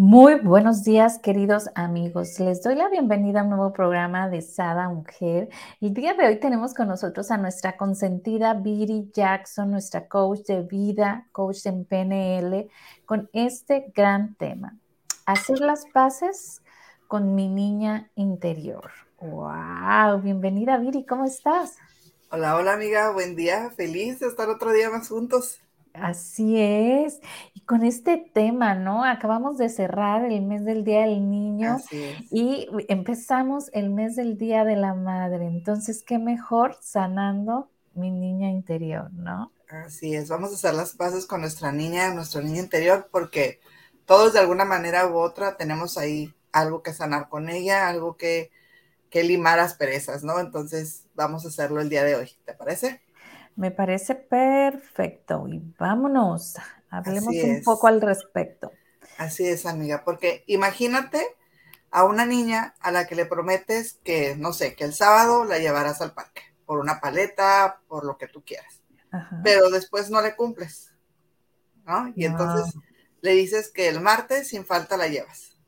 Muy buenos días, queridos amigos. Les doy la bienvenida a un nuevo programa de Sada Mujer. El día de hoy tenemos con nosotros a nuestra consentida Viri Jackson, nuestra coach de vida, coach en PNL, con este gran tema. Hacer las paces con mi niña interior. ¡Wow! Bienvenida, Viri, ¿cómo estás? Hola, hola amiga, buen día, feliz de estar otro día más juntos. Así es. Y con este tema, ¿no? Acabamos de cerrar el mes del Día del Niño y empezamos el mes del Día de la Madre. Entonces, qué mejor sanando mi niña interior, ¿no? Así es, vamos a hacer las paces con nuestra niña, nuestro niño interior, porque todos de alguna manera u otra tenemos ahí algo que sanar con ella, algo que, que limar asperezas, ¿no? Entonces, vamos a hacerlo el día de hoy, ¿te parece? Me parece perfecto y vámonos, hablemos un poco al respecto. Así es, amiga, porque imagínate a una niña a la que le prometes que, no sé, que el sábado la llevarás al parque, por una paleta, por lo que tú quieras, pero después no le cumples, ¿no? Y entonces le dices que el martes sin falta la llevas,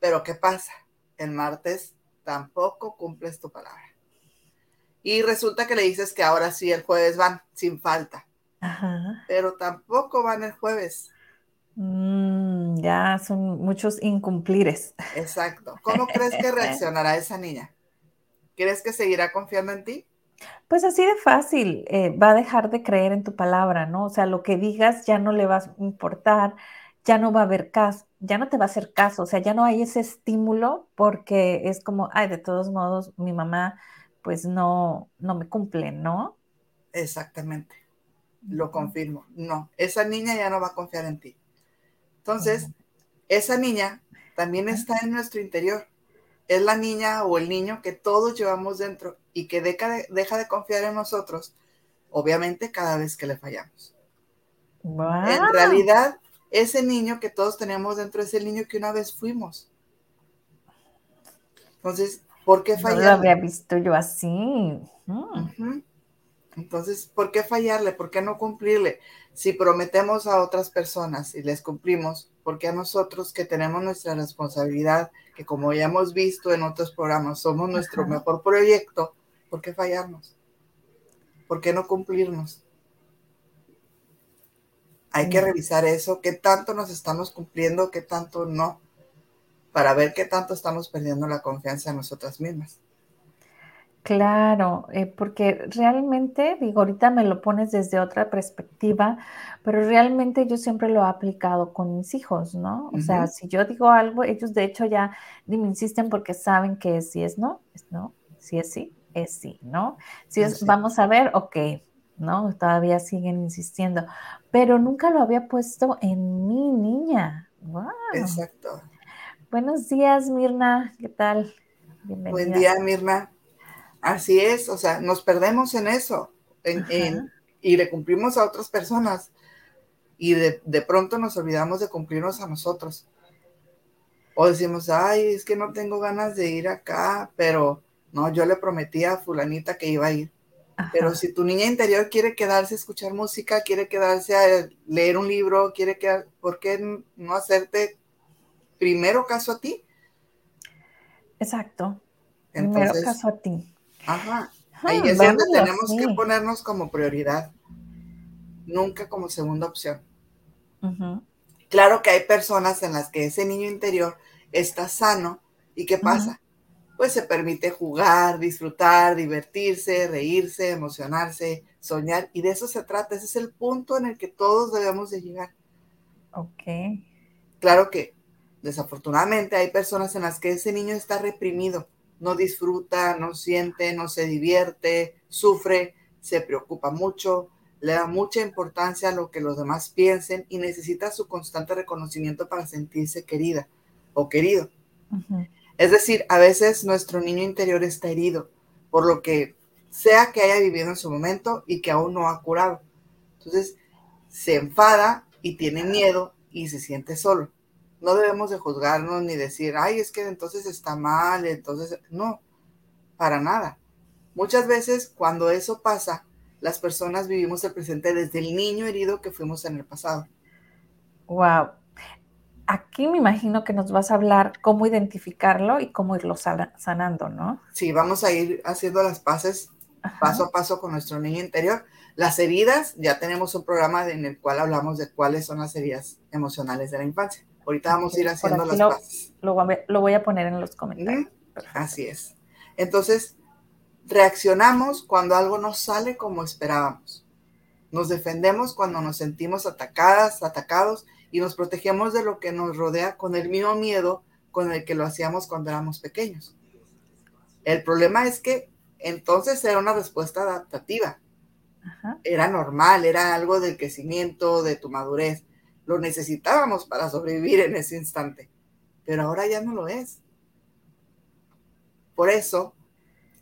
pero ¿qué pasa? El martes tampoco cumples tu palabra. Y resulta que le dices que ahora sí el jueves van, sin falta. Ajá. Pero tampoco van el jueves. Mm, ya son muchos incumplires. Exacto. ¿Cómo crees que reaccionará esa niña? ¿Crees que seguirá confiando en ti? Pues así de fácil, eh, va a dejar de creer en tu palabra, ¿no? O sea, lo que digas ya no le va a importar, ya no va a haber caso, ya no te va a hacer caso, o sea, ya no hay ese estímulo porque es como, ay, de todos modos, mi mamá pues no, no me cumplen, ¿no? Exactamente, lo confirmo. No, esa niña ya no va a confiar en ti. Entonces, esa niña también está en nuestro interior. Es la niña o el niño que todos llevamos dentro y que deja de, deja de confiar en nosotros, obviamente cada vez que le fallamos. En realidad, ese niño que todos tenemos dentro es el niño que una vez fuimos. Entonces, ¿Por qué fallarle? No lo había visto yo así. Mm. Entonces, ¿por qué fallarle? ¿Por qué no cumplirle? Si prometemos a otras personas y les cumplimos, ¿por qué a nosotros que tenemos nuestra responsabilidad, que como ya hemos visto en otros programas, somos nuestro mejor proyecto, ¿por qué fallarnos? ¿Por qué no cumplirnos? Hay que revisar eso, qué tanto nos estamos cumpliendo, qué tanto no para ver qué tanto estamos perdiendo la confianza en nosotras mismas. Claro, eh, porque realmente, digo, ahorita me lo pones desde otra perspectiva, pero realmente yo siempre lo he aplicado con mis hijos, ¿no? O sea, si yo digo algo, ellos de hecho ya me insisten porque saben que si es no, es no, si es sí, es sí, ¿no? Si es vamos a ver, ok, ¿no? Todavía siguen insistiendo, pero nunca lo había puesto en mi niña. Wow. Exacto. Buenos días, Mirna. ¿Qué tal? Bienvenida. Buen día, Mirna. Así es, o sea, nos perdemos en eso y le cumplimos a otras personas y de, de, pronto nos olvidamos de cumplirnos a nosotros. O decimos, ay, es que no tengo ganas de ir acá, pero no, yo le prometí a fulanita que iba a ir. Pero si tu niña interior quiere quedarse a escuchar música, quiere quedarse a leer un libro, quiere quedar, ¿por qué no hacerte primero caso a ti. Exacto. primero caso a ti. Ajá. Ahí es donde tenemos que ponernos como prioridad, nunca como segunda opción. Claro que hay personas en las que ese niño interior está sano y ¿qué pasa? Pues se permite jugar, disfrutar, divertirse, reírse, emocionarse, soñar y de eso se trata. Ese es el punto en el que todos debemos de llegar. Ok. Claro que Desafortunadamente hay personas en las que ese niño está reprimido, no disfruta, no siente, no se divierte, sufre, se preocupa mucho, le da mucha importancia a lo que los demás piensen y necesita su constante reconocimiento para sentirse querida o querido. Es decir, a veces nuestro niño interior está herido por lo que sea que haya vivido en su momento y que aún no ha curado. Entonces, se enfada y tiene miedo y se siente solo. No debemos de juzgarnos ni decir, ay, es que entonces está mal, entonces, no, para nada. Muchas veces cuando eso pasa, las personas vivimos el presente desde el niño herido que fuimos en el pasado. Wow. Aquí me imagino que nos vas a hablar cómo identificarlo y cómo irlo sanando, ¿no? Sí, vamos a ir haciendo las paces paso a paso con nuestro niño interior. Las heridas, ya tenemos un programa en el cual hablamos de cuáles son las heridas emocionales de la infancia. Ahorita vamos a ir haciendo las lo, paces. Lo, voy a poner en los comentarios. Así es. Entonces, reaccionamos cuando algo no sale como esperábamos. Nos defendemos cuando nos sentimos atacadas, atacados y nos protegemos de lo que nos rodea con el mismo miedo con el que lo hacíamos cuando éramos pequeños. El problema es que entonces era una respuesta adaptativa. Era normal, era algo del crecimiento, de tu madurez. Lo necesitábamos para sobrevivir en ese instante, pero ahora ya no lo es. Por eso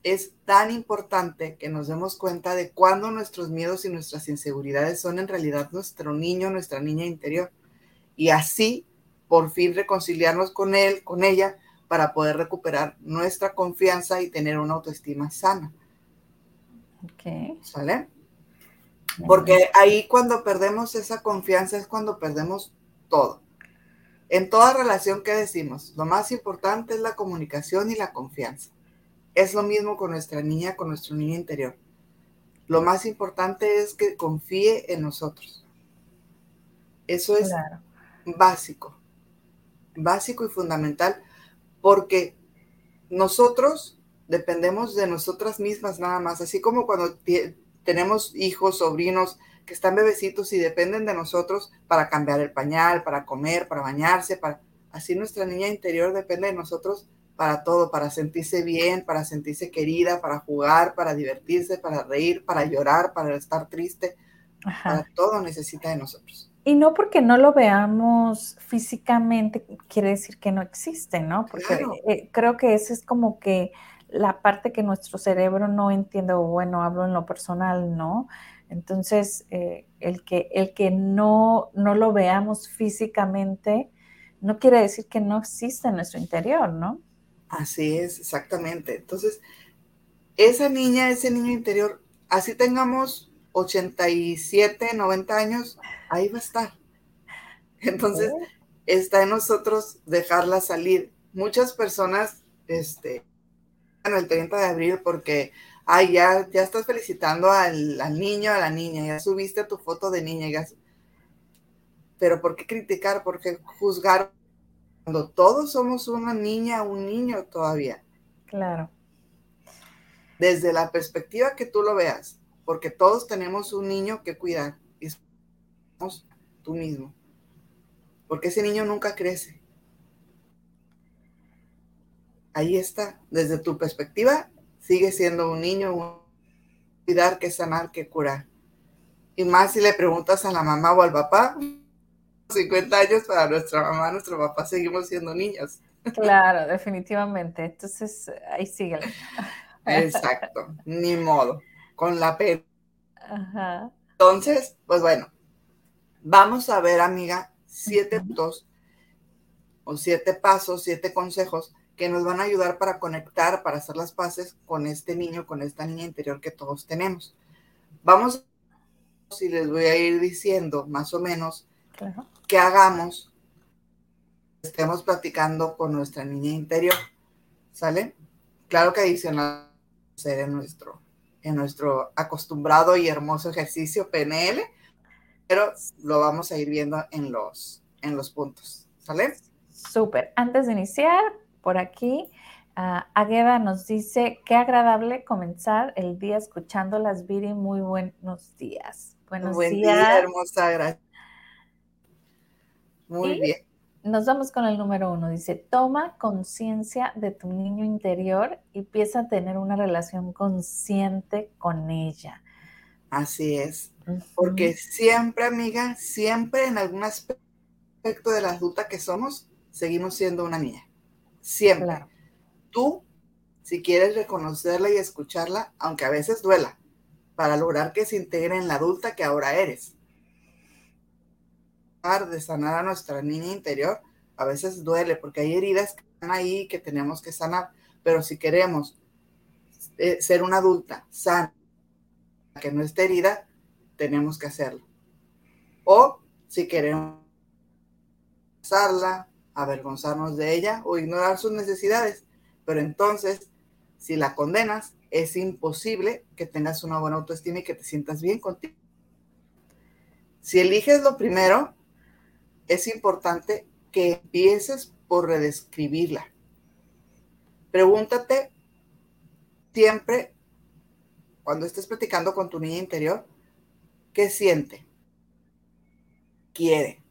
es tan importante que nos demos cuenta de cuándo nuestros miedos y nuestras inseguridades son en realidad nuestro niño, nuestra niña interior. Y así, por fin, reconciliarnos con él, con ella, para poder recuperar nuestra confianza y tener una autoestima sana. Ok. ¿Sale? Porque ahí cuando perdemos esa confianza es cuando perdemos todo. En toda relación que decimos, lo más importante es la comunicación y la confianza. Es lo mismo con nuestra niña, con nuestro niño interior. Lo más importante es que confíe en nosotros. Eso es básico, básico y fundamental, porque nosotros dependemos de nosotras mismas nada más, así como cuando tenemos hijos, sobrinos que están bebecitos y dependen de nosotros para cambiar el pañal, para comer, para bañarse, para así nuestra niña interior depende de nosotros para todo, para sentirse bien, para sentirse querida, para jugar, para divertirse, para reír, para llorar, para estar triste. Para todo necesita de nosotros. Y no porque no lo veamos físicamente quiere decir que no existe, ¿no? Porque eh, creo que esa es como que la parte que nuestro cerebro no entiende, o bueno, hablo en lo personal, ¿no? Entonces, eh, el, que, el que no, no lo veamos físicamente no quiere decir que no existe en nuestro interior, ¿no? Así es, exactamente. Entonces, esa niña, ese niño interior, así tengamos 87, 90 años, ahí va a estar. Entonces, está en nosotros dejarla salir. Muchas personas, este, el 30 de abril, porque, ay, ya, ya estás felicitando al, niño, a la niña, ya subiste tu foto de niña, ya, pero ¿por qué criticar? ¿Por qué juzgar cuando todos somos una niña, un niño todavía. Claro. Desde la perspectiva que tú lo veas, porque todos tenemos un niño que cuidar y somos tú mismo. Porque ese niño nunca crece. Ahí está, desde tu perspectiva, sigue siendo un niño, un cuidar que sanar, que curar. Y más si le preguntas a la mamá o al papá, 50 años para nuestra mamá, nuestro papá, seguimos siendo niños. Claro, definitivamente. Entonces, ahí sigue. Exacto, ni modo, con la pena. Ajá. Entonces, pues bueno, vamos a ver, amiga, siete puntos o siete pasos, siete consejos que nos van a ayudar para conectar, para hacer las paces con este niño, con esta niña interior que todos tenemos. Vamos, si les voy a ir diciendo más o menos que hagamos, estemos platicando con nuestra niña interior, ¿sale? Claro que adicional ser en nuestro, en nuestro acostumbrado y hermoso ejercicio PNL, pero lo vamos a ir viendo en los, en los puntos, ¿sale? Súper. Antes de iniciar, por aquí, uh, Agueda nos dice, qué agradable comenzar el día escuchando las Viri, muy buenos días. Buenos Buen días. Día, hermosa, gracias. Muy bien. Nos vamos con el número uno. Dice, toma conciencia de tu niño interior y empieza a tener una relación consciente con ella. Así es. Porque siempre, amiga, siempre en algún aspecto de la adulta que somos, seguimos siendo una niña. Siempre. Tú, si quieres reconocerla y escucharla, aunque a veces duela, para lograr que se integre en la adulta que ahora eres. De sanar a nuestra niña interior, a veces duele porque hay heridas que están ahí que tenemos que sanar, pero si queremos eh, ser una adulta sana, que no esté herida, tenemos que hacerlo. O si queremos pasarla, avergonzarnos de ella o ignorar sus necesidades, pero entonces, si la condenas, es imposible que tengas una buena autoestima y que te sientas bien contigo. Si eliges lo primero, es importante que empieces por redescribirla. Pregúntate siempre, cuando estés platicando con tu niña interior, ¿qué siente? ¿Quiere?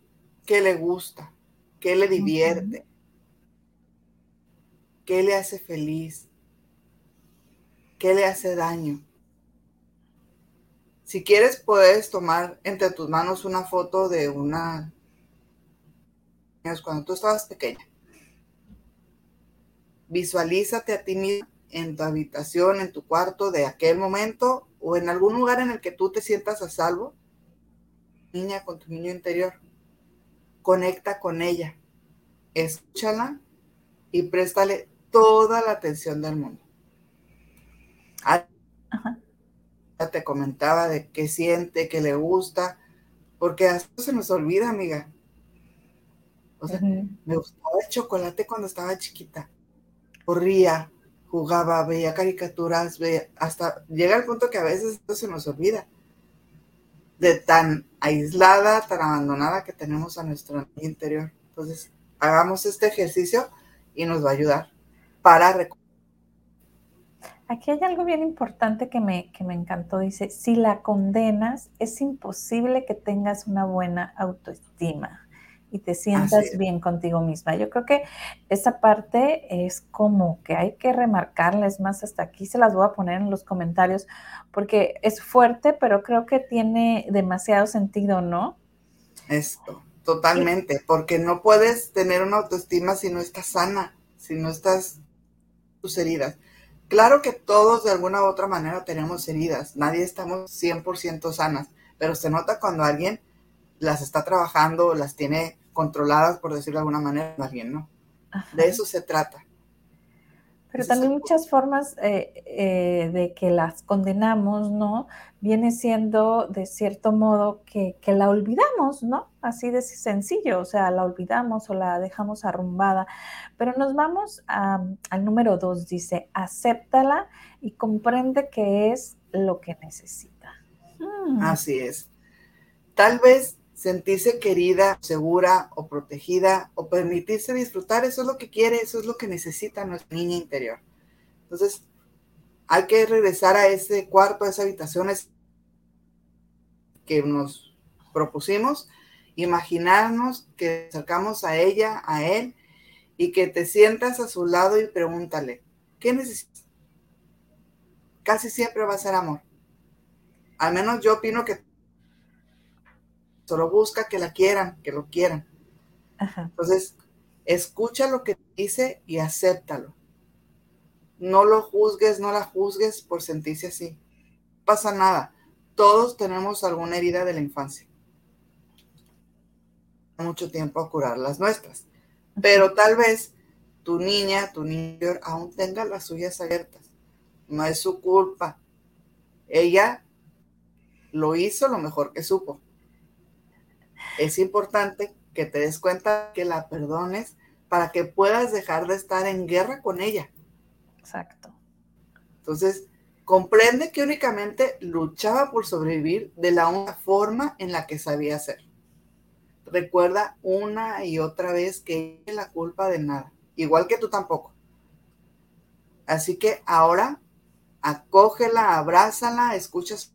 ¿Qué le gusta? ¿Qué le divierte? ¿Qué le hace feliz? ¿Qué le hace daño? Si quieres, puedes tomar entre tus manos una foto de una... cuando tú estabas pequeña. Visualízate a ti misma en tu habitación, en tu cuarto de aquel momento o en algún lugar en el que tú te sientas a salvo. Niña con tu niño interior. Conecta con ella. Escúchala y préstale toda la atención del mundo. Ya te comentaba de qué siente, qué le gusta, porque a se nos olvida, amiga. O sea, me gustaba el chocolate cuando estaba chiquita. Corría, jugaba, veía caricaturas, veía, hasta llega el punto que a veces esto se nos olvida. De tan aislada, tan abandonada que tenemos a nuestro interior. Entonces, hagamos este ejercicio y nos va a ayudar para recuperar Aquí hay algo bien importante que me, que me encantó. Dice, si la condenas, es imposible que tengas una buena autoestima y te sientas bien contigo misma. Yo creo que esa parte es como que hay que remarcarla. Es más, hasta aquí se las voy a poner en los comentarios porque es fuerte, pero creo que tiene demasiado sentido, ¿no? Esto, totalmente, porque no puedes tener una autoestima si no estás sana, si no estás tus heridas. Claro que todos de alguna u otra manera tenemos heridas, nadie estamos 100% sanas, pero se nota cuando alguien las está trabajando, las tiene controladas, por decirlo de alguna manera, alguien no. De eso se trata. Pero también muchas formas eh, eh, de que las condenamos, ¿no? Viene siendo de cierto modo que, la olvidamos, ¿no? Así de sencillo, o sea, la olvidamos o la dejamos arrumbada. Pero nos vamos al número dos, dice, acéptala y comprende que es lo que necesita. Hmm. Así es. Tal vez sentirse querida, segura o protegida o permitirse disfrutar, eso es lo que quiere, eso es lo que necesita nuestra niña interior. Entonces, hay que regresar a ese cuarto, a esa habitación que nos propusimos, imaginarnos que acercamos a ella, a él, y que te sientas a su lado y pregúntale, ¿qué necesitas? Casi siempre va a ser amor. Al menos yo opino que solo busca que la quieran, que lo quieran. Entonces, escucha lo que dice y acéptalo. No lo juzgues, no la juzgues por sentirse así. No pasa nada. Todos tenemos alguna herida de la infancia. Mucho tiempo a curar las nuestras. Pero tal vez tu niña, tu niño aún tenga las suyas abiertas. No es su culpa. Ella lo hizo lo mejor que supo es importante que te des cuenta que la perdones para que puedas dejar de estar en guerra con ella. Exacto. Entonces, comprende que únicamente luchaba por sobrevivir de la única forma en la que sabía hacer. Recuerda una y otra vez que es la culpa de nada, igual que tú tampoco. Así que ahora acógela, abrázala, escuchas.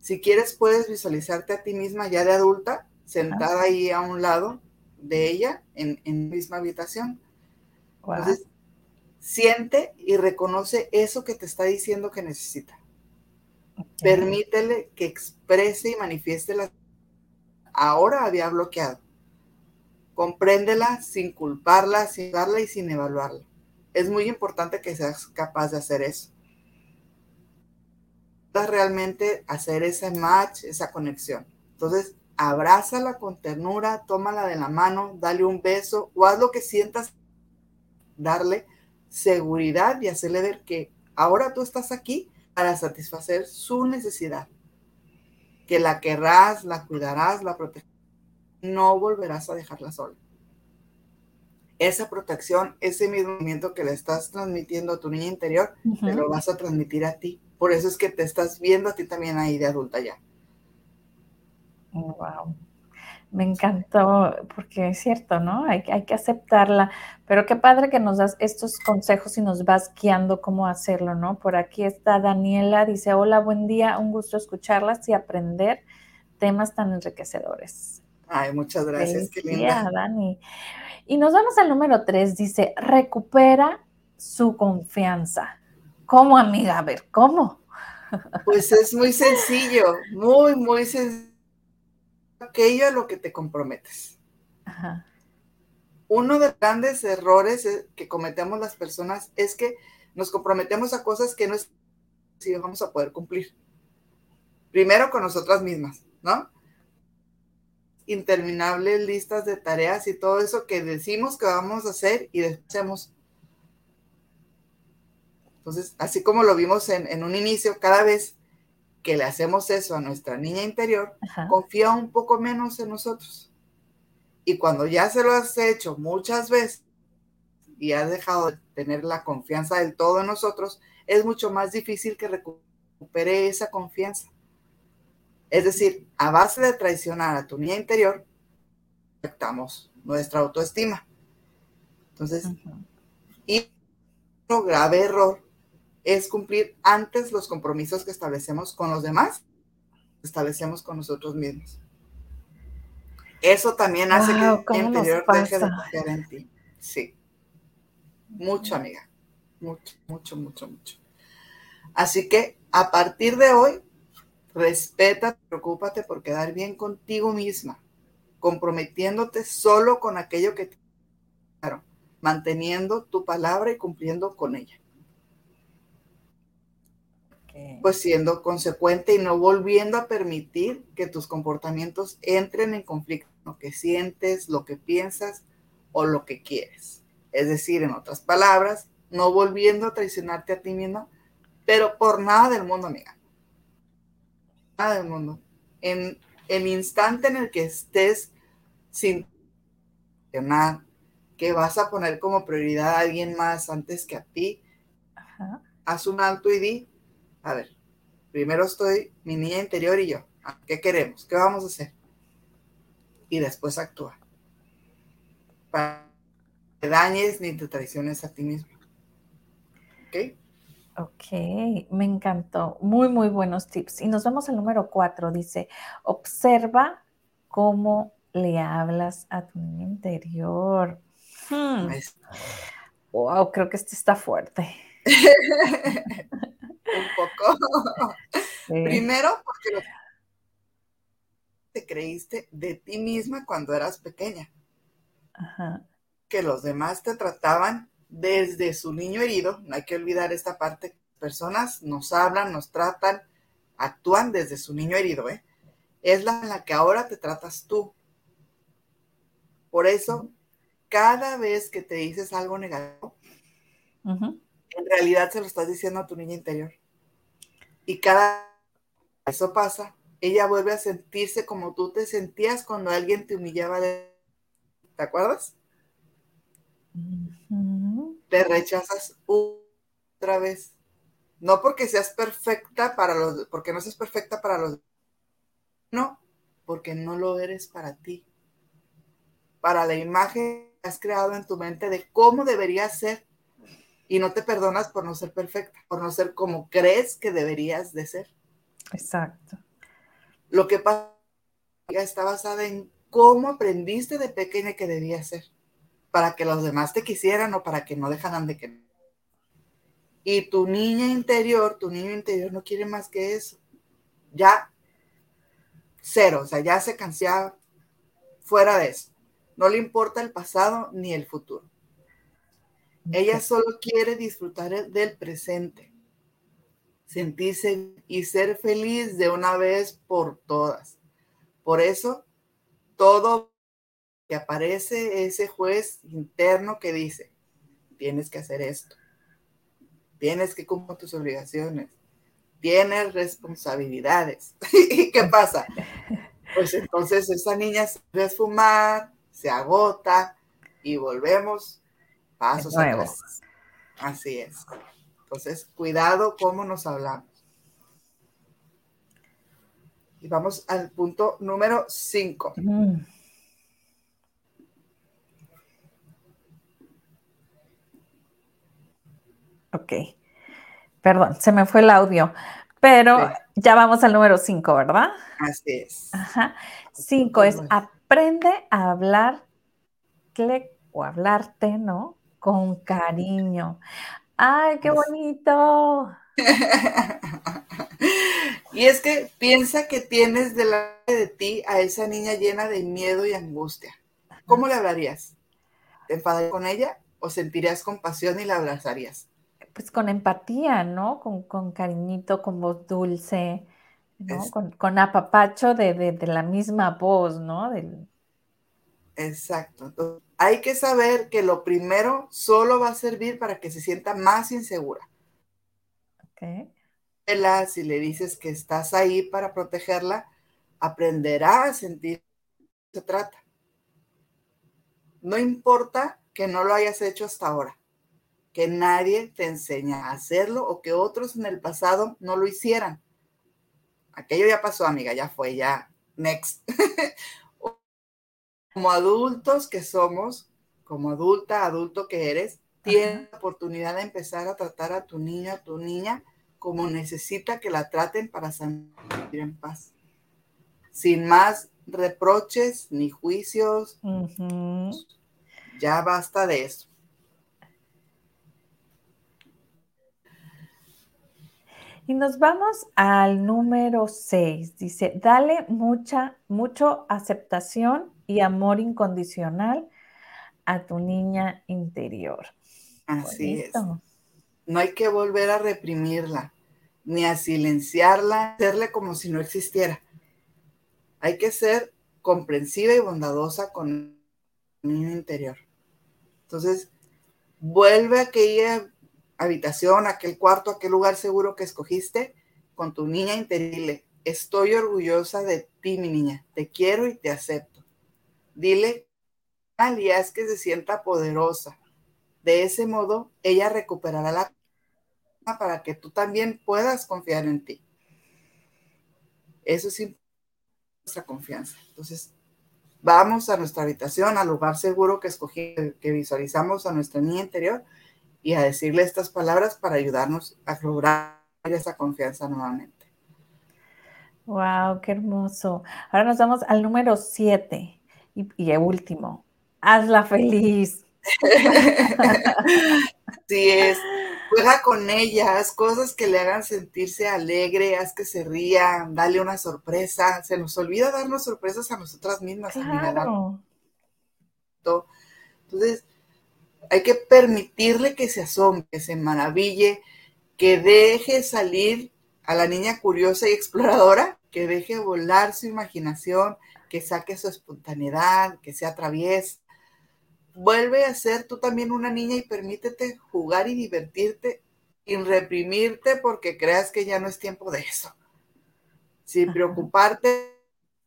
Si quieres, puedes visualizarte a ti misma ya de adulta sentada ahí a un lado de ella en, en misma habitación. Entonces, siente y reconoce eso que te está diciendo que necesita. Permítele que exprese y manifieste la... Ahora había bloqueado. Compréndela sin culparla, sin darla y sin evaluarla. Es muy importante que seas capaz de hacer eso. Realmente hacer ese match, esa conexión. Entonces, abrázala con ternura, tómala de la mano, dale un beso o haz lo que sientas, darle seguridad y hacerle ver que ahora tú estás aquí para satisfacer su necesidad, que la querrás, la cuidarás, la protegerás, no volverás a dejarla sola. Esa protección, ese movimiento que le estás transmitiendo a tu niña interior, te lo vas a transmitir a ti. Por eso es que te estás viendo a ti también ahí de adulta ya. Wow. Me encantó, porque es cierto, ¿no? Hay, hay, que aceptarla. Pero qué padre que nos das estos consejos y nos vas guiando cómo hacerlo, ¿no? Por aquí está Daniela, dice, hola, buen día, un gusto escucharlas y aprender temas tan enriquecedores. Ay, muchas gracias, qué linda. Dani. Y nos vamos al número tres, dice, recupera su confianza. ¿Cómo, amiga? A ver, ¿cómo? Pues es muy sencillo, muy, muy sencillo aquello a lo que te comprometes. Uno de los grandes errores eh, que cometemos las personas es que nos comprometemos a cosas que no es si vamos a poder cumplir. Primero con nosotras mismas, ¿no? Interminables listas de tareas y todo eso que decimos que vamos a hacer y hacemos. Entonces, así como lo vimos en, en un inicio, cada vez que le hacemos eso a nuestra niña interior, confía un poco menos en nosotros. Y cuando ya se lo has hecho muchas veces y has dejado de tener la confianza del todo en nosotros, es mucho más difícil que recupere esa confianza. Es decir, a base de traicionar a tu niña interior, afectamos nuestra autoestima. Entonces, y un grave error es cumplir antes los compromisos que establecemos con los demás, establecemos con nosotros mismos. Eso también hace que el interior deje de confiar en ti. Sí. Mucho, amiga. Mucho, mucho, mucho, mucho. Así que a partir de hoy, respeta, preocúpate por quedar bien contigo misma, comprometiéndote solo con aquello que te claro, manteniendo tu palabra y cumpliendo con ella pues siendo consecuente y no volviendo a permitir que tus comportamientos entren en conflicto con lo que sientes, lo que piensas o lo que quieres. Es decir, en otras palabras, no volviendo a traicionarte a ti mismo, pero por nada del mundo, amiga. Nada del mundo. En el instante en el que estés sin que vas a poner como prioridad a alguien más antes que a ti, haz un alto y di, a ver, primero estoy mi niña interior y yo. Ah, ¿Qué queremos? ¿Qué vamos a hacer? Y después actúa. Para que dañes ni te traiciones a ti mismo. ¿Ok? Ok, me encantó. Muy, muy buenos tips. Y nos vamos al número cuatro. Dice, observa cómo le hablas a tu niña interior. Wow, hmm. creo que este está fuerte. un poco. Primero, porque te creíste de ti misma cuando eras pequeña. Que los demás te trataban desde su niño herido. No hay que olvidar esta parte. Personas nos hablan, nos tratan, actúan desde su niño herido. ¿eh? Es la que ahora te tratas tú. Por eso, cada vez que te dices algo negativo, en realidad se lo estás diciendo a tu niña interior. Y cada eso pasa, ella vuelve a sentirse como tú te sentías cuando alguien te humillaba. De... ¿Te acuerdas? Te rechazas otra vez. No porque seas perfecta para los, porque no seas perfecta para los, no, porque no lo eres para ti. Para la imagen que has creado en tu mente de cómo debería ser y no te perdonas por no ser perfecta, por no ser como crees que deberías de ser. Exacto. Lo que pasa está basada en cómo aprendiste de pequeña que debías ser, para que los demás te quisieran o para que no dejaran de querer. Y tu niña interior, tu niño interior no quiere más que eso, ya cero, o sea, ya se cansaba fuera de eso. No le importa el pasado ni el futuro. Ella solo quiere disfrutar del presente, sentirse y ser feliz de una vez por todas. Por eso, todo que aparece ese juez interno que dice, tienes que hacer esto, tienes que cumplir tus obligaciones, tienes responsabilidades. ¿Y qué pasa? Pues entonces esa niña se a fumar, se agota y volvemos pasos atrás. Así es. Entonces, cuidado cómo nos hablamos. Y vamos al punto número 5. Mm. Ok. Perdón, se me fue el audio. Pero ya vamos al número 5, ¿verdad? Así es. Ajá. 5 es aprende a hablar o hablarte, ¿no? Con cariño. ¡Ay, qué bonito! y es que piensa que tienes delante de ti a esa niña llena de miedo y angustia. ¿Cómo le hablarías? ¿Te enfadarías con ella o sentirías compasión y la abrazarías? Pues con empatía, ¿no? Con, cariñito, con voz dulce, ¿no? Con, apapacho de, la misma voz, ¿no? Exacto. Hay que saber que lo primero solo va a servir para que se sienta más insegura. Ok. Si le dices que estás ahí para protegerla, aprenderá a sentir que se trata. No importa que no lo hayas hecho hasta ahora, que nadie te enseña a hacerlo o que otros en el pasado no lo hicieran. Aquello ya pasó, amiga, ya fue, ya, next. como adultos que somos, como adulta, adulto que eres, tienes la oportunidad de empezar a tratar a tu niño, a tu niña, como necesita que la traten para salir en paz. Sin más reproches ni juicios. Ya basta de eso. Y nos vamos al número 6. Dice, dale mucha, mucho aceptación y amor incondicional a tu niña interior. Así es. No hay que volver a reprimirla, ni a silenciarla, hacerle como si no existiera. Hay que ser comprensiva y bondadosa con el niño interior. Entonces, vuelve a aquella habitación, aquel cuarto, aquel lugar seguro que escogiste con tu niña interior. Estoy orgullosa de ti, mi niña. Te quiero y te acepto. Dile alias que se sienta poderosa. De ese modo, ella recuperará la para que tú también puedas confiar en ti. Eso es nuestra confianza. Entonces, vamos a nuestra habitación, al lugar seguro que escogí, que visualizamos a nuestra niña interior y a decirle estas palabras para ayudarnos a lograr esa confianza nuevamente. Wow, qué hermoso. Ahora nos vamos al número siete. Y, el último, hazla feliz. Así es. Juega con ella, haz cosas que le hagan sentirse alegre, haz que se ría, dale una sorpresa. Se nos olvida darnos sorpresas a nosotras mismas. Claro. Entonces, hay que permitirle que se asombre, que se maraville, que deje salir a la niña curiosa y exploradora, que deje volar su imaginación, que saque su espontaneidad, que sea traviesa. Vuelve a ser tú también una niña y permítete jugar y divertirte sin reprimirte porque creas que ya no es tiempo de eso. Sin preocuparte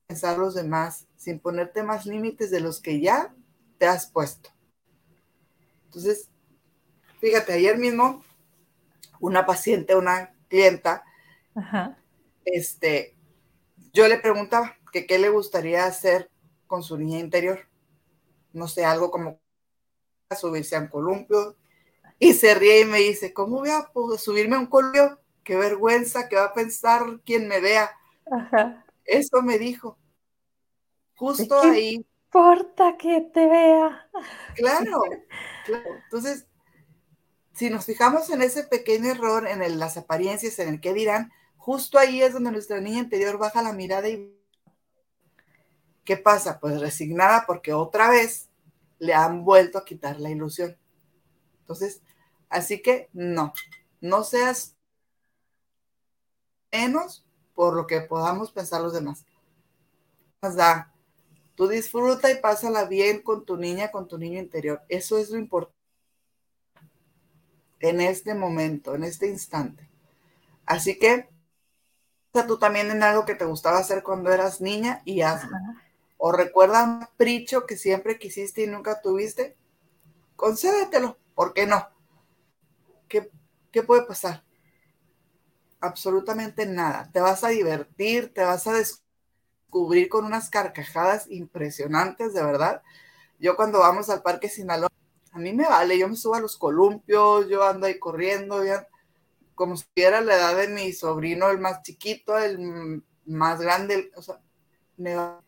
pensar los demás, sin ponerte más límites de los que ya te has puesto. Entonces, fíjate, ayer mismo una paciente, una clienta, este, yo le preguntaba, que qué le gustaría hacer con su niña interior. No sé, algo como subirse a un columpio. Y se ríe y me dice, ¿cómo voy a subirme a un columpio? Qué vergüenza, qué va a pensar quien me vea. Eso me dijo. Justo ¿Qué ahí. importa que te vea? Claro, claro. Entonces, si nos fijamos en ese pequeño error, en las apariencias, en el qué dirán, justo ahí es donde nuestra niña interior baja la mirada y ¿qué pasa? Pues resignada porque otra vez le han vuelto a quitar la ilusión. Entonces, así que no, no seas menos por lo que podamos pensar los demás. Da, tú disfruta y pásala bien con tu niña, con tu niño interior. Eso es lo importante en este momento, en este instante. Así que tú también en algo que te gustaba hacer cuando eras niña y hazlo. O un capricho que siempre quisiste y nunca tuviste, concédetelo, ¿por qué no? ¿Qué, qué puede pasar? Absolutamente nada. Te vas a divertir, te vas a descubrir con unas carcajadas impresionantes, de verdad. Yo cuando vamos al Parque Sinaloa, a mí me vale, yo me subo a los columpios, yo ando ahí corriendo, como si fuera la edad de mi sobrino, el más chiquito, el más grande, o sea, me va.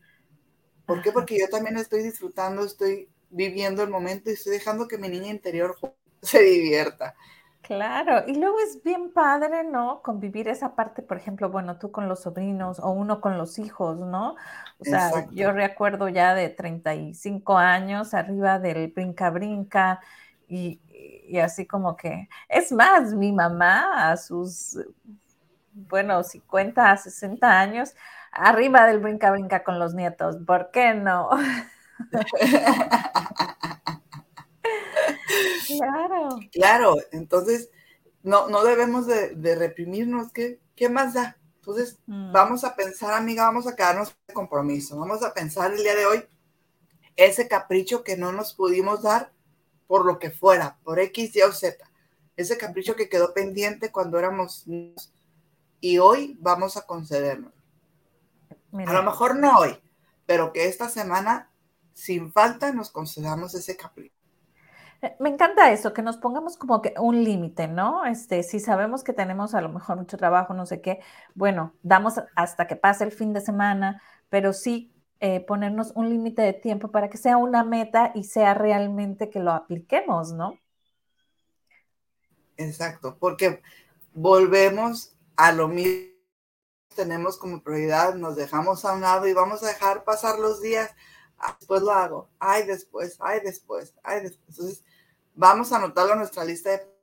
¿Por qué? Porque yo también estoy disfrutando, estoy viviendo el momento y estoy dejando que mi niña interior se divierta. Claro, y luego es bien padre, ¿no? Convivir esa parte, por ejemplo, bueno, tú con los sobrinos o uno con los hijos, ¿no? O sea, yo recuerdo ya de 35 años arriba del brinca-brinca y, y así como que, es más, mi mamá a sus, bueno, 50, 60 años, arriba del brinca-brinca con los nietos, ¿por qué no? claro. Claro, entonces no, no debemos de, reprimirnos, ¿Qué, ¿qué, más da? Entonces, mm. vamos a pensar, amiga, vamos a quedarnos de compromiso, vamos a pensar el día de hoy ese capricho que no nos pudimos dar por lo que fuera, por X, Y o Z. Ese capricho que quedó pendiente cuando éramos niños y hoy vamos a concedernos. A lo mejor no hoy, pero que esta semana, sin falta, nos concedamos ese capricho. Eh, me encanta eso, que nos pongamos como que un límite, ¿no? Este, si sabemos que tenemos a lo mejor mucho trabajo, no sé qué, bueno, damos hasta que pase el fin de semana, pero sí eh, ponernos un límite de tiempo para que sea una meta y sea realmente que lo apliquemos, ¿no? Exacto, porque volvemos a lo mismo tenemos como prioridad, nos dejamos a un lado y vamos a dejar pasar los días, ah, después lo hago, ay después, ay después, ay después. Entonces, vamos a anotarlo en nuestra lista de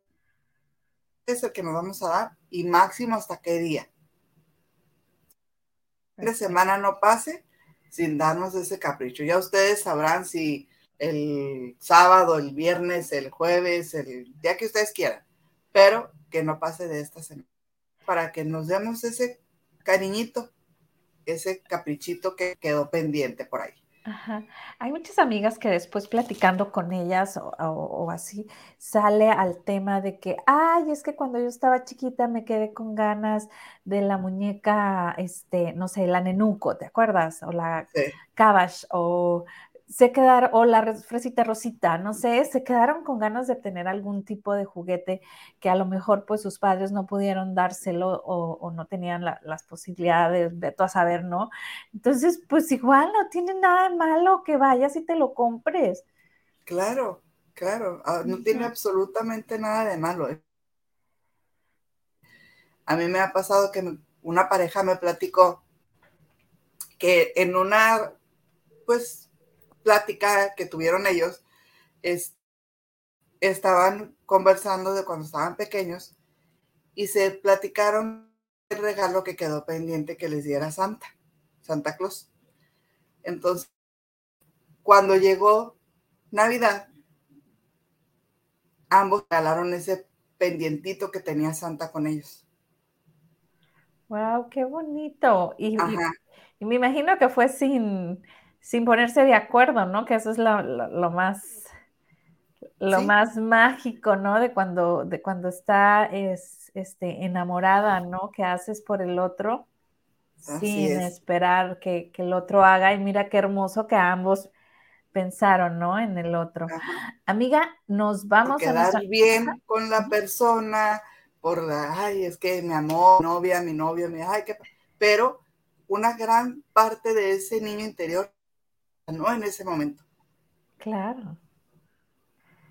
es el que nos vamos a dar y máximo hasta qué día. De semana no pase, sin darnos ese capricho. Ya ustedes sabrán si el sábado, el viernes, el jueves, el día que ustedes quieran, pero que no pase de esta semana, para que nos demos ese cariñito, ese caprichito que quedó pendiente por ahí. Ajá. Hay muchas amigas que después platicando con ellas o, así sale al tema de que, ay, es que cuando yo estaba chiquita me quedé con ganas de la muñeca, este, no sé, la nenuco, ¿te acuerdas? O la sí. o se quedaron, o la fresita rosita, no sé, se quedaron con ganas de tener algún tipo de juguete que a lo mejor pues sus padres no pudieron dárselo o, no tenían las posibilidades, de a saber, ¿no? Entonces, pues igual no tiene nada de malo que vayas y te lo compres. Claro, claro, ah, no tiene absolutamente nada de malo. ¿eh? A mí me ha pasado que una pareja me platicó que en una, pues, plática que tuvieron ellos, es, estaban conversando de cuando estaban pequeños y se platicaron el regalo que quedó pendiente que les diera Santa, Santa Claus. Entonces, cuando llegó Navidad, ambos regalaron ese pendientito que tenía Santa con ellos. Wow, qué bonito. y, y me imagino que fue sin, sin ponerse de acuerdo, ¿no? Que eso es lo, más, lo más mágico, ¿no? De cuando, de cuando está es, este, enamorada, ¿no? Que haces por el otro sin esperar que, el otro haga. Y mira qué hermoso que ambos pensaron, ¿no? En el otro. Amiga, nos vamos a quedar bien con la persona, por la, ay, es que mi amor, mi novia, mi novio, mi, ay, qué, pero una gran parte de ese niño interior ¿no? En ese momento. Claro.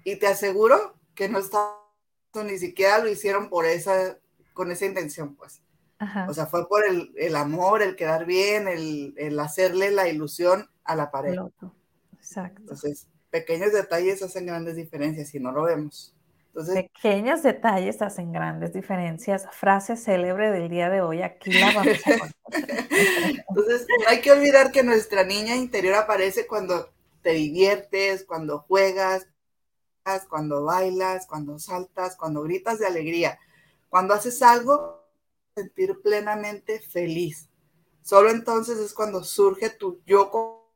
Y te aseguro que no está, ni siquiera lo hicieron por esa, con esa intención, pues. O sea, fue por el, amor, el quedar bien, el, hacerle la ilusión a la pareja. Exacto. Entonces, pequeños detalles hacen grandes diferencias si no lo vemos. Pequeños detalles hacen grandes diferencias. Frase célebre del día de hoy, aquí la vamos a Entonces, no hay que olvidar que nuestra niña interior aparece cuando te diviertes, cuando juegas, cuando bailas, cuando saltas, cuando gritas de alegría, cuando haces algo, sentir plenamente feliz. Solo entonces es cuando surge tu yo.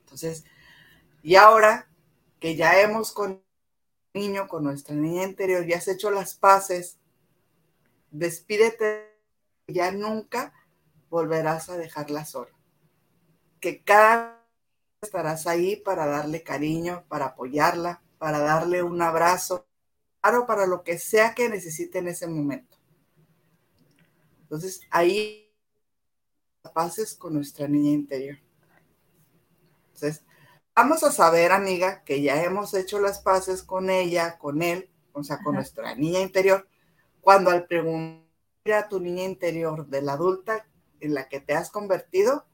Entonces, y ahora que ya hemos con niño, con nuestra niña interior, ya has hecho las paces, despídete, ya nunca volverás a dejarla sola. Que cada estarás ahí para darle cariño, para apoyarla, para darle un abrazo, para lo que sea que necesite en ese momento. Entonces, ahí pases con nuestra niña interior. Entonces, vamos a saber, amiga, que ya hemos hecho las paces con ella, con él, o sea, con nuestra niña interior, cuando al preguntar a tu niña interior de la adulta en la que te has convertido,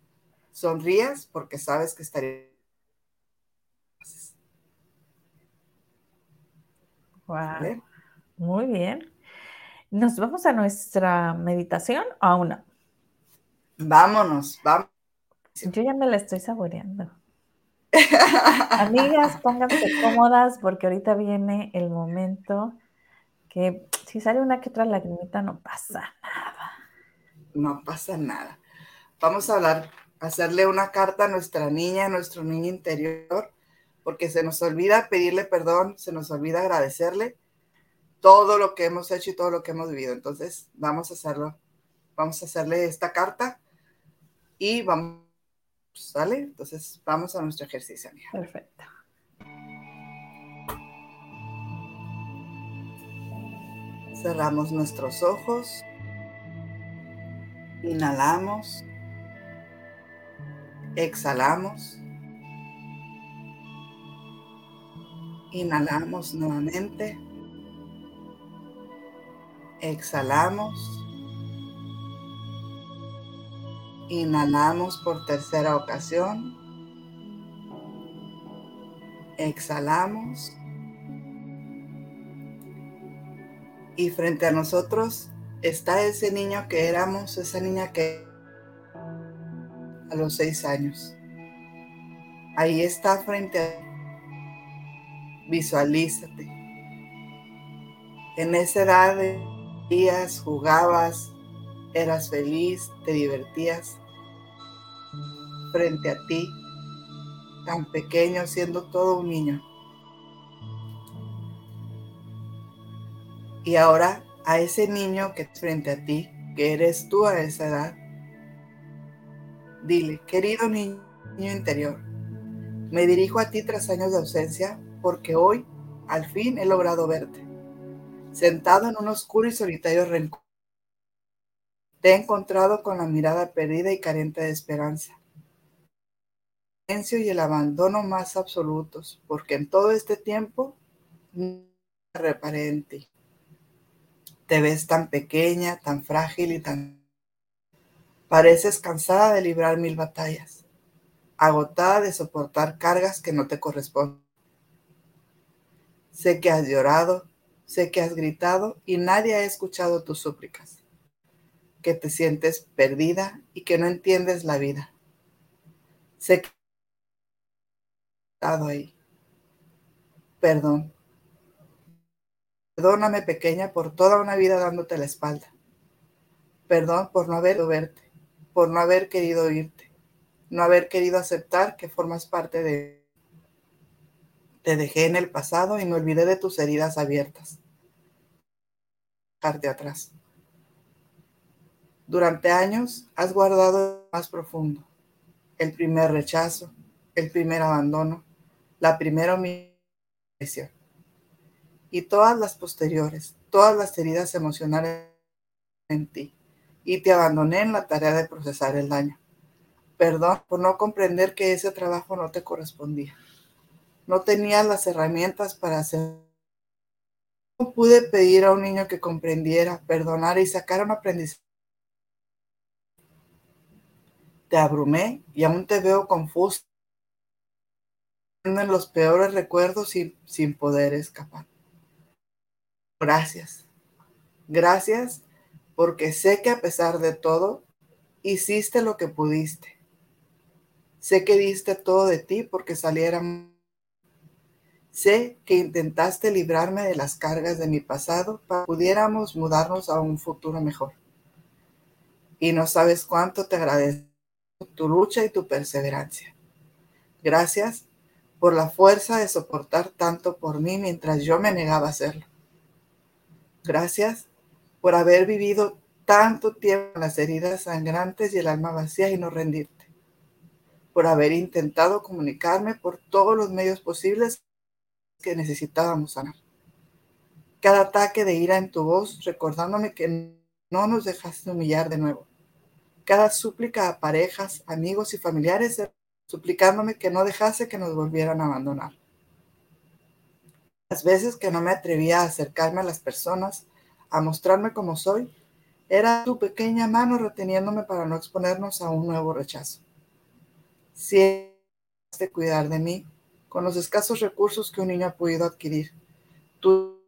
sonrías porque sabes que estaría. Wow. Muy bien. ¿Nos vamos a nuestra meditación o aún no? Vámonos, vamos. Yo ya me la estoy saboreando. Amigas, pónganse cómodas porque ahorita viene el momento que si sale una que otra lagrimita no pasa nada. No pasa nada. Vamos a hablar hacerle una carta a nuestra niña, a nuestro niño interior, porque se nos olvida pedirle perdón, se nos olvida agradecerle todo lo que hemos hecho y todo lo que hemos vivido. Entonces, vamos a hacerlo. Vamos a hacerle esta carta y vamos, ¿sale? Entonces, vamos a nuestro ejercicio, amiga. Perfecto. Cerramos nuestros ojos. Inhalamos. Exhalamos. Inhalamos nuevamente. Exhalamos. Inhalamos por tercera ocasión. Exhalamos. Y frente a nosotros está ese niño que éramos, esa niña que a los seis años. Ahí está frente a... Visualízate. En esa edad días, jugabas, eras feliz, te divertías. Frente a ti, tan pequeño, siendo todo un niño. Y ahora a ese niño que es frente a ti, que eres tú a esa edad, Dile, querido niño interior, me dirijo a ti tras años de ausencia porque hoy al fin he logrado verte. Sentado en un oscuro y solitario rincón, te he encontrado con la mirada perdida y carente de esperanza. El silencio y el abandono más absolutos, porque en todo este tiempo no reparé en ti. Te ves tan pequeña, tan frágil y tan Pareces cansada de librar mil batallas, agotada de soportar cargas que no te corresponden. Sé que has llorado, sé que has gritado y nadie ha escuchado tus súplicas, que te sientes perdida y que no entiendes la vida. Sé que has estado ahí. Perdón. Perdóname pequeña por toda una vida dándote la espalda. Perdón por no haber verte por no haber querido irte, no haber querido aceptar que formas parte de... Te dejé en el pasado y me olvidé de tus heridas abiertas. Dejarte atrás. Durante años has guardado más profundo, el primer rechazo, el primer abandono, la primera humillación y todas las posteriores, todas las heridas emocionales en ti y te abandoné en la tarea de procesar el daño. Perdón por no comprender que ese trabajo no te correspondía. No tenías las herramientas para hacer pude pedir a un niño que comprendiera, perdonara y sacara un aprendizaje. Te abrumé y aún te veo confuso en los peores recuerdos y sin poder escapar. Gracias. Gracias porque sé que a pesar de todo, hiciste lo que pudiste. Sé que diste todo de ti porque saliera. Sé que intentaste librarme de las cargas de mi pasado para que pudiéramos mudarnos a un futuro mejor. Y no sabes cuánto te agradezco tu lucha y tu perseverancia. Gracias por la fuerza de soportar tanto por mí mientras yo me negaba a hacerlo. Gracias por haber vivido tanto tiempo en las heridas sangrantes y el alma vacía y no rendirte. Por haber intentado comunicarme por todos los medios posibles que necesitábamos sanar. Cada ataque de ira en tu voz recordándome que no nos dejaste humillar de nuevo. Cada súplica a parejas, amigos y familiares suplicándome que no dejase que nos volvieran a abandonar. Las veces que no me atrevía a acercarme a las personas, a mostrarme como soy, era tu pequeña mano reteniéndome para no exponernos a un nuevo rechazo. Siempre de cuidar de mí con los escasos recursos que un niño ha podido adquirir. Tú,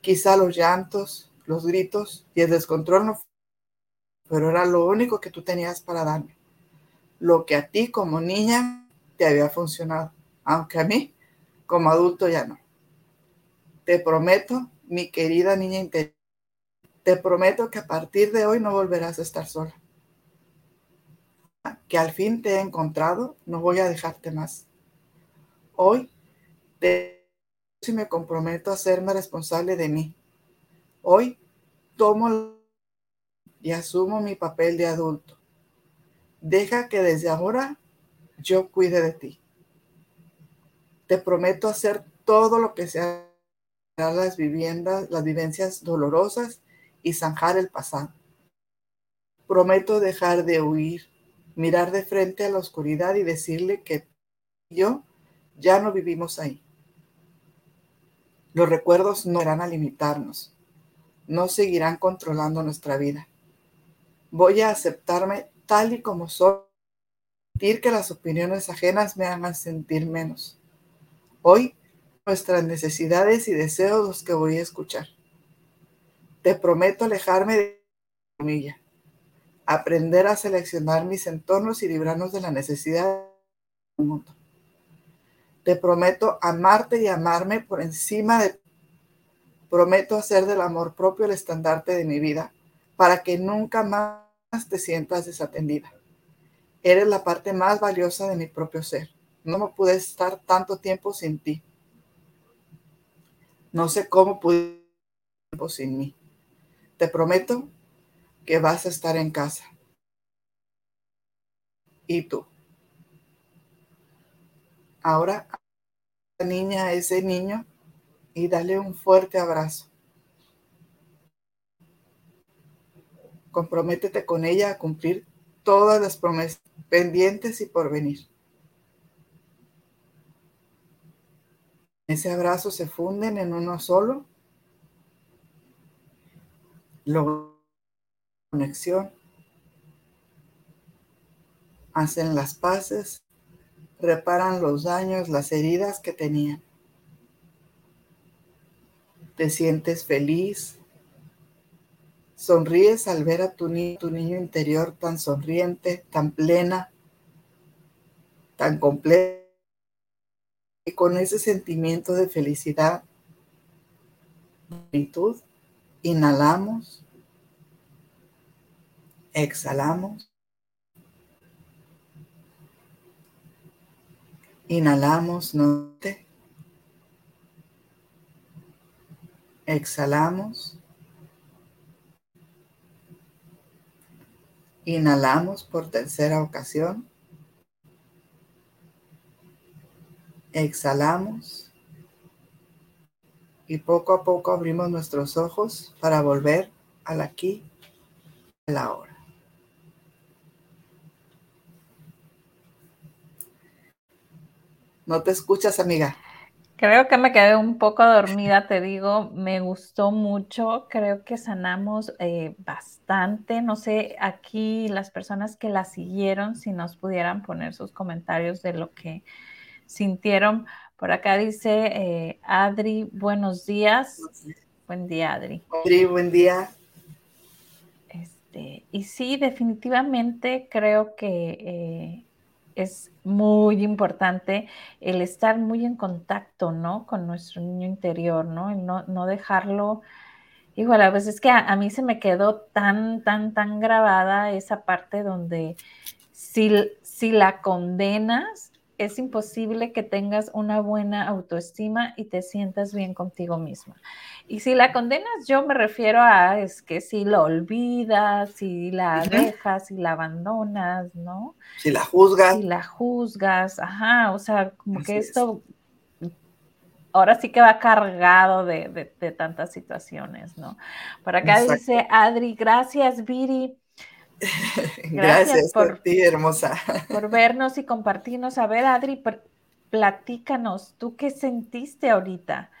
quizá los llantos, los gritos y el descontrol no pero era lo único que tú tenías para darme. Lo que a ti como niña te había funcionado, aunque a mí como adulto ya no. Te prometo, mi querida niña interior, te prometo que a partir de hoy no volverás a estar sola. Que al fin te he encontrado, no voy a dejarte más. Hoy te me comprometo a hacerme responsable de mí. Hoy tomo y asumo mi papel de adulto. Deja que desde ahora yo cuide de ti. Te prometo hacer todo lo que sea las viviendas, las vivencias dolorosas y zanjar el pasado. Prometo dejar de huir, mirar de frente a la oscuridad y decirle que yo ya no vivimos ahí. Los recuerdos no irán a limitarnos, no seguirán controlando nuestra vida. Voy a aceptarme tal y como soy, sentir que las opiniones ajenas me hagan sentir menos. Hoy, nuestras necesidades y deseos los que voy a escuchar. Te prometo alejarme de la aprender a seleccionar mis entornos y librarnos de la necesidad del mundo. Te prometo amarte y amarme por encima de... Prometo hacer del amor propio el estandarte de mi vida para que nunca más te sientas desatendida. Eres la parte más valiosa de mi propio ser. No me pude estar tanto tiempo sin ti. No sé cómo pude tiempo sin mí. Te prometo que vas a estar en casa. ¿Y tú? Ahora, niña, ese niño, y dale un fuerte abrazo. Comprométete con ella a cumplir todas las promesas pendientes y por venir. Ese abrazo se funden en uno solo. Logran conexión. Hacen las paces. Reparan los daños, las heridas que tenían. Te sientes feliz, Sonríes al ver a tu, tu niño interior tan sonriente, tan plena, tan completa, y con ese sentimiento de felicidad, plenitud, inhalamos, exhalamos, inhalamos, note, exhalamos. Inhalamos por tercera ocasión. Exhalamos. Y poco a poco abrimos nuestros ojos para volver al aquí, a la hora. ¿No te escuchas, amiga? Creo que me quedé un poco dormida, te digo, me gustó mucho, creo que sanamos eh, bastante, no sé, aquí las personas que la siguieron, si nos pudieran poner sus comentarios de lo que sintieron. Por acá dice eh, Adri, buenos días. Buen día, Adri. Adri, buen día. Este, y sí, definitivamente creo que eh, es muy importante el estar muy en contacto, ¿no? Con nuestro niño interior, ¿no? El no, no dejarlo. Igual, a veces que a, mí se me quedó tan, tan, tan grabada esa parte donde si, si la condenas, es imposible que tengas una buena autoestima y te sientas bien contigo misma. Y si la condenas, yo me refiero a es que si lo olvidas, si la dejas, si la abandonas, ¿no? Si la juzgas. Si la juzgas, ajá, o sea, como que esto ahora sí que va cargado de, tantas situaciones, ¿no? Por acá dice Adri, gracias, Viri. Gracias, por, ti, hermosa. Por vernos y compartirnos. A ver, Adri, platícanos, ¿tú qué sentiste ahorita?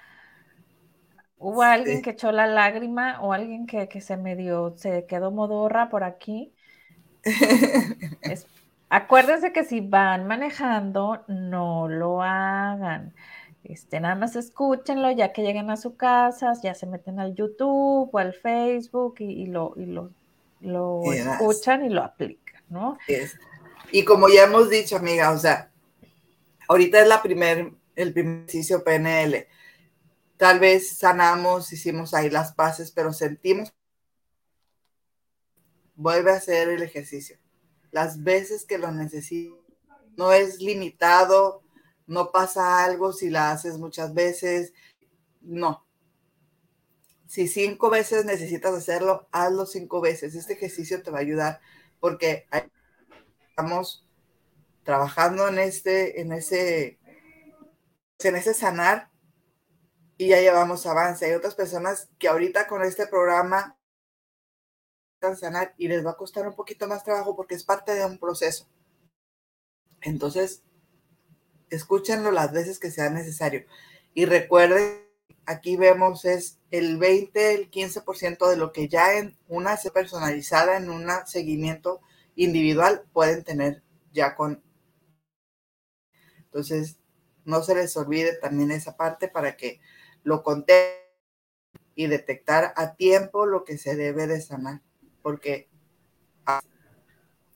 ¿Hubo alguien que echó la lágrima o alguien que, se medio, se quedó modorra por aquí? acuérdense que si van manejando, no lo hagan. Este, nada más escúchenlo ya que lleguen a su casa, ya se meten al YouTube o al Facebook y, lo, y lo lo escuchan y lo aplican, ¿no? Y como ya hemos dicho, amiga, o sea, ahorita es la primer, el primer ejercicio PNL. Tal vez sanamos, hicimos ahí las paces, pero sentimos. Vuelve a hacer el ejercicio. Las veces que lo necesites. No es limitado, no pasa algo si la haces muchas veces. No, si cinco veces necesitas hacerlo, hazlo cinco veces. Este ejercicio te va a ayudar porque estamos trabajando en este, en ese, en ese sanar y ya llevamos avance. Hay otras personas que ahorita con este programa sanar y les va a costar un poquito más trabajo porque es parte de un proceso. Entonces, escúchenlo las veces que sea necesario y recuerden aquí vemos es el 20, el 15% de lo que ya en una personalizada, en un seguimiento individual pueden tener ya con. Entonces, no se les olvide también esa parte para que lo conté y detectar a tiempo lo que se debe de sanar, porque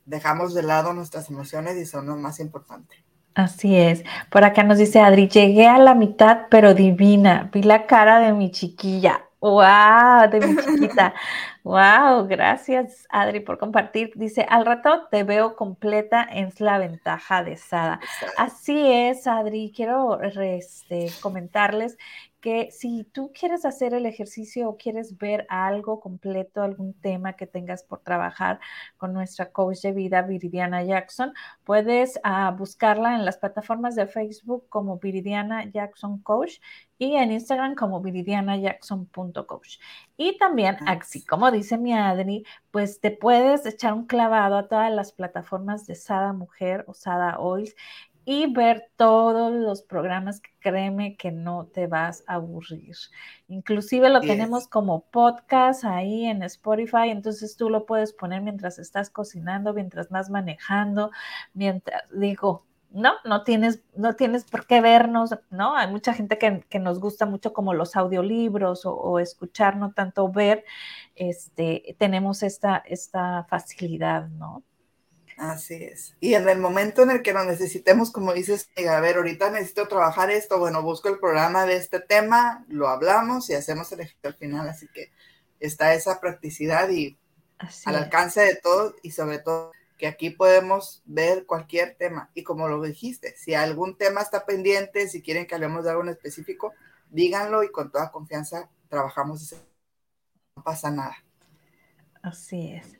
dejamos de lado nuestras emociones y son lo más importante. Así es. Por acá nos dice Adri, llegué a la mitad, pero divina. Vi la cara de mi chiquilla. ¡Wow! De mi chiquita. ¡Wow! Gracias, Adri, por compartir. Dice, al rato te veo completa, es la ventaja de Sada. Así es, Adri. Quiero este, comentarles que si tú quieres hacer el ejercicio o quieres ver algo completo, algún tema que tengas por trabajar con nuestra coach de vida, Viridiana Jackson, puedes ah, buscarla en las plataformas de Facebook como Viridiana Jackson Coach y en Instagram como viridianajackson.coach. Y también, así como dice mi Adri, pues te puedes echar un clavado a todas las plataformas de Sada Mujer o Sada Oils y ver todos los programas que créeme que no te vas a aburrir. Inclusive lo tenemos como podcast ahí en Spotify, entonces tú lo puedes poner mientras estás cocinando, mientras vas manejando, mientras digo, no, no tienes, no tienes por qué vernos, ¿no? Hay mucha gente que, nos gusta mucho como los audiolibros o, o, escuchar, no tanto ver, este, tenemos esta, esta facilidad, ¿no? Así es. Y en el momento en el que lo necesitemos, como dices, a ver, ahorita necesito trabajar esto, bueno, busco el programa de este tema, lo hablamos y hacemos el ejemplo al final. Así que está esa practicidad y al alcance de todos y sobre todo que aquí podemos ver cualquier tema. Y como lo dijiste, si algún tema está pendiente, si quieren que hablemos de algo en específico, díganlo y con toda confianza trabajamos. No pasa nada. Así es.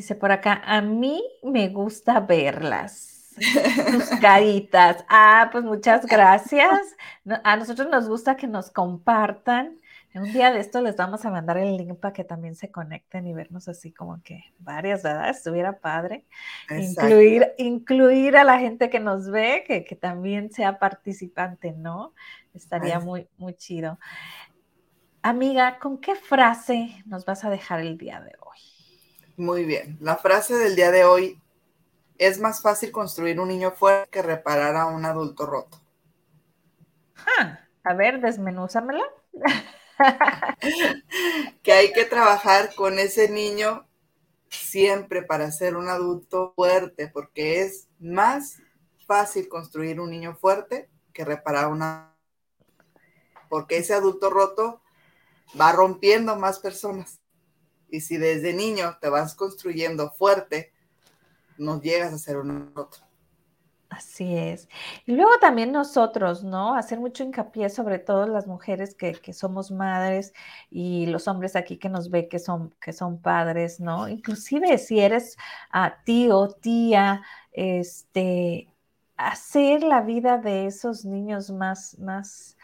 Dice por acá, a mí me gusta verlas. Tus caritas. Ah, pues muchas gracias. A nosotros nos gusta que nos compartan Un día de esto les vamos a mandar el link para que también se conecten y vernos así como que varias, ¿verdad? Estuviera padre. Incluir, incluir a la gente que nos ve, que, también sea participante, ¿no? Estaría muy, muy chido. Amiga, ¿con qué frase nos vas a dejar el día de hoy? Muy bien. La frase del día de hoy es más fácil construir un niño fuerte que reparar a un adulto roto. a ver, desmenúzamela. que hay que trabajar con ese niño siempre para ser un adulto fuerte, porque es más fácil construir un niño fuerte que reparar una. Porque ese adulto roto va rompiendo más personas. Y si desde niño te vas construyendo fuerte, no llegas a ser un adulto. Así es. Y luego también nosotros, ¿no? Hacer mucho hincapié, sobre todo las mujeres que, somos madres y los hombres aquí que nos ve que son, que son padres, ¿no? Inclusive si eres uh, tío, tía, este, hacer la vida de esos niños más, más,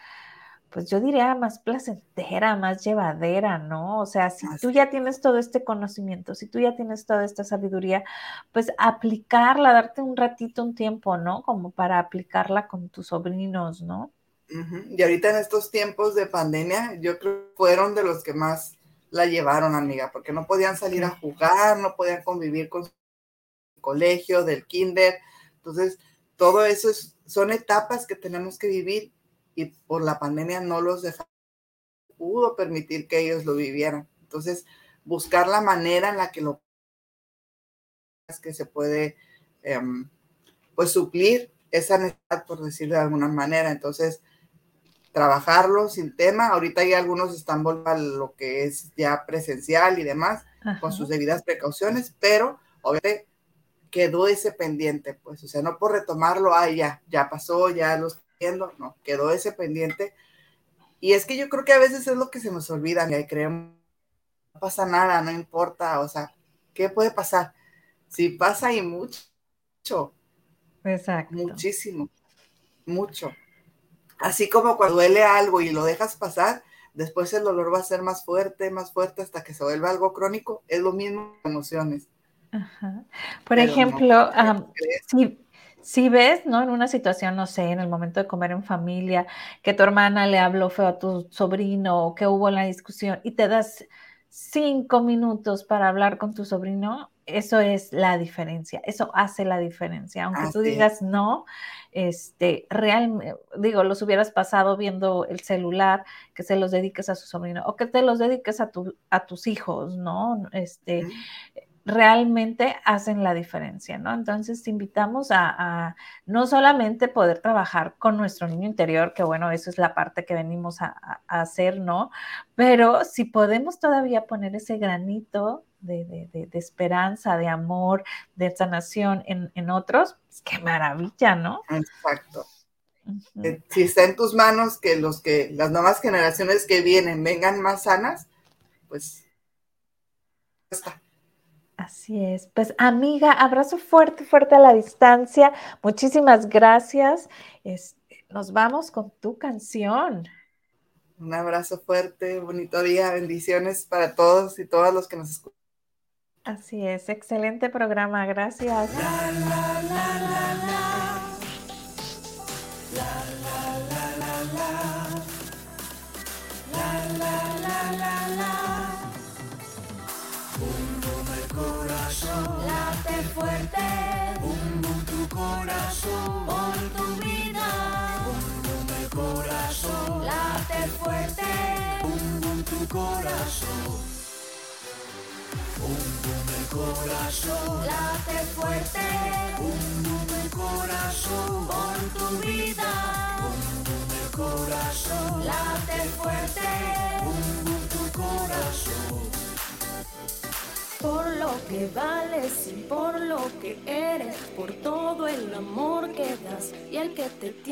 pues yo diría más placentera, más llevadera, ¿no? O sea, si tú ya tienes todo este conocimiento, si tú ya tienes toda esta sabiduría, pues aplicarla, darte un ratito, un tiempo, ¿no? Como para aplicarla con tus sobrinos, ¿no? Y ahorita en estos tiempos de pandemia, yo creo que fueron de los que más la llevaron, amiga, porque no podían salir a jugar, no podían convivir con su colegio, del kinder. Entonces, todo eso son etapas que tenemos que vivir y por la pandemia no los pudo permitir que ellos lo vivieran. Entonces, buscar la manera en la que lo que se puede em, pues suplir esa necesidad, por decirlo de alguna manera. Entonces, trabajarlo sin tema. Ahorita ya algunos están volviendo a lo que es ya presencial y demás, con sus debidas precauciones, pero obviamente quedó ese pendiente, pues, o sea, no por retomarlo, ah, ya, ya pasó, ya los no, quedó ese pendiente. Y es que yo creo que a veces es lo que se nos olvida, y creemos, no pasa nada, no importa, o sea, ¿qué puede pasar? Si pasa y mucho. Exacto. Muchísimo, mucho. Así como cuando duele algo y lo dejas pasar, después el dolor va a ser más fuerte, más fuerte hasta que se vuelva algo crónico. Es lo mismo emociones. Por ejemplo, si, si ves, ¿no? En una situación, no sé, en el momento de comer en familia, que tu hermana le habló feo a tu sobrino o que hubo la discusión y te das cinco minutos para hablar con tu sobrino, eso es la diferencia, eso hace la diferencia. Aunque tú digas no, este, realmente, digo, los hubieras pasado viendo el celular, que se los dediques a su sobrino o que te los dediques a, tu, a tus hijos, ¿no? Este, realmente hacen la diferencia, ¿no? Entonces te invitamos a, no solamente poder trabajar con nuestro niño interior, que bueno, eso es la parte que venimos a, hacer, ¿no? Pero si podemos todavía poner ese granito de, esperanza, de amor, de sanación en, otros, pues qué maravilla, ¿no? Exacto. Eh, si está en tus manos que los que las nuevas generaciones que vienen vengan más sanas, pues está. Así es. Pues amiga, abrazo fuerte, fuerte a la distancia. Muchísimas gracias. nos vamos con tu canción. Un abrazo fuerte, bonito día, bendiciones para todos y todas los que nos escuchan. Así es, excelente programa, gracias. late fuerte, bum tu corazón, por tu vida, bum el corazón, late fuerte, bum tu corazón. Bum el corazón, late fuerte, bum el corazón, por tu vida, bum el corazón, late fuerte, bum tu corazón por lo que vales y por lo que eres, por todo el amor que das y el que te tiene.